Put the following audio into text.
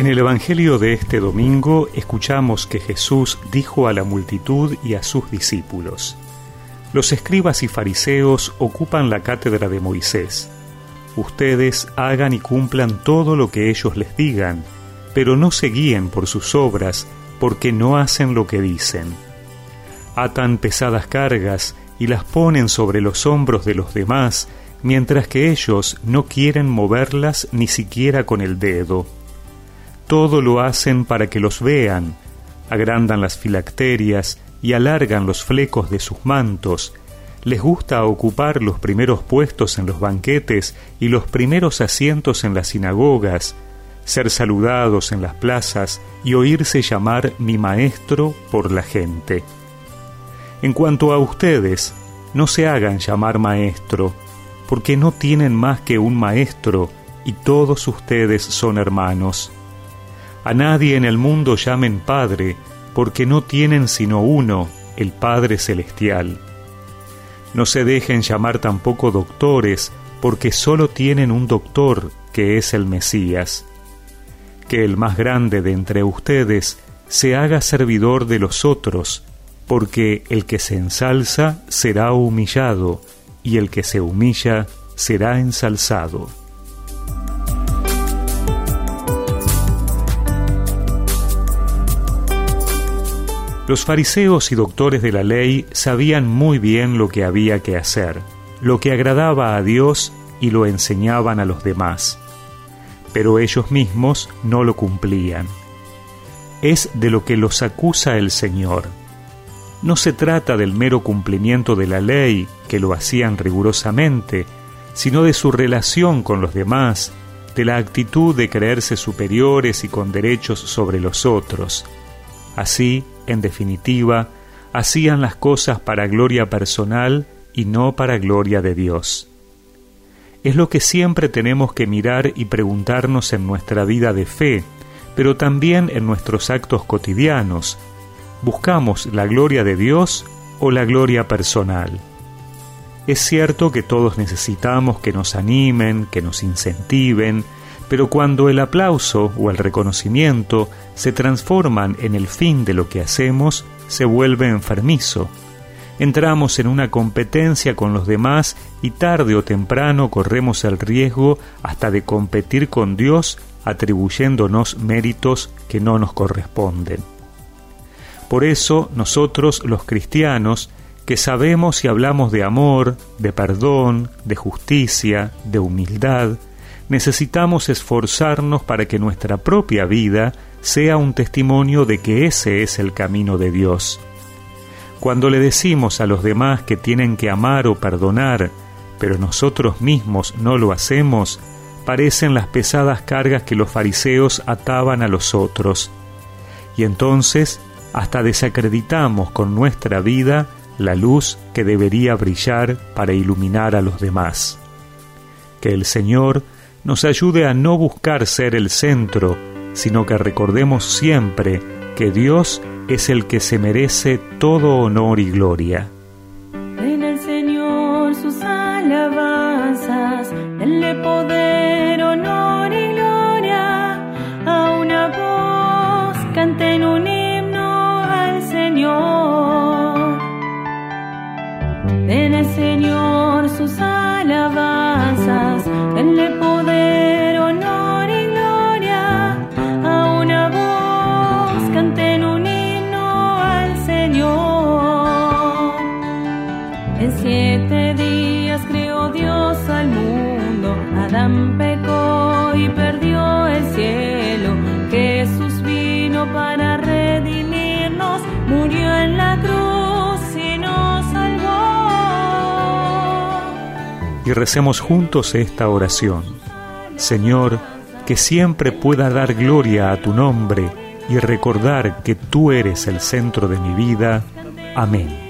En el Evangelio de este domingo escuchamos que Jesús dijo a la multitud y a sus discípulos, Los escribas y fariseos ocupan la cátedra de Moisés. Ustedes hagan y cumplan todo lo que ellos les digan, pero no se guíen por sus obras, porque no hacen lo que dicen. Atan pesadas cargas y las ponen sobre los hombros de los demás, mientras que ellos no quieren moverlas ni siquiera con el dedo todo lo hacen para que los vean, agrandan las filacterias y alargan los flecos de sus mantos, les gusta ocupar los primeros puestos en los banquetes y los primeros asientos en las sinagogas, ser saludados en las plazas y oírse llamar mi maestro por la gente. En cuanto a ustedes, no se hagan llamar maestro, porque no tienen más que un maestro y todos ustedes son hermanos. A nadie en el mundo llamen Padre, porque no tienen sino uno, el Padre Celestial. No se dejen llamar tampoco doctores, porque solo tienen un doctor, que es el Mesías. Que el más grande de entre ustedes se haga servidor de los otros, porque el que se ensalza será humillado, y el que se humilla será ensalzado. Los fariseos y doctores de la ley sabían muy bien lo que había que hacer, lo que agradaba a Dios y lo enseñaban a los demás. Pero ellos mismos no lo cumplían. Es de lo que los acusa el Señor. No se trata del mero cumplimiento de la ley, que lo hacían rigurosamente, sino de su relación con los demás, de la actitud de creerse superiores y con derechos sobre los otros. Así, en definitiva, hacían las cosas para gloria personal y no para gloria de Dios. Es lo que siempre tenemos que mirar y preguntarnos en nuestra vida de fe, pero también en nuestros actos cotidianos. ¿Buscamos la gloria de Dios o la gloria personal? Es cierto que todos necesitamos que nos animen, que nos incentiven, pero cuando el aplauso o el reconocimiento se transforman en el fin de lo que hacemos, se vuelve enfermizo. Entramos en una competencia con los demás y tarde o temprano corremos el riesgo hasta de competir con Dios atribuyéndonos méritos que no nos corresponden. Por eso nosotros los cristianos, que sabemos y hablamos de amor, de perdón, de justicia, de humildad, necesitamos esforzarnos para que nuestra propia vida sea un testimonio de que ese es el camino de Dios. Cuando le decimos a los demás que tienen que amar o perdonar, pero nosotros mismos no lo hacemos, parecen las pesadas cargas que los fariseos ataban a los otros. Y entonces hasta desacreditamos con nuestra vida la luz que debería brillar para iluminar a los demás. Que el Señor nos ayude a no buscar ser el centro, sino que recordemos siempre que Dios es el que se merece todo honor y gloria. En el Señor sus alabanzas, denle poder, honor y gloria. A una voz canten un himno al Señor. En el Señor sus alabanzas, siete días creó Dios al mundo, Adán pecó y perdió el cielo. Jesús vino para redimirnos, murió en la cruz y nos salvó. Y recemos juntos esta oración. Señor, que siempre pueda dar gloria a tu nombre y recordar que tú eres el centro de mi vida. Amén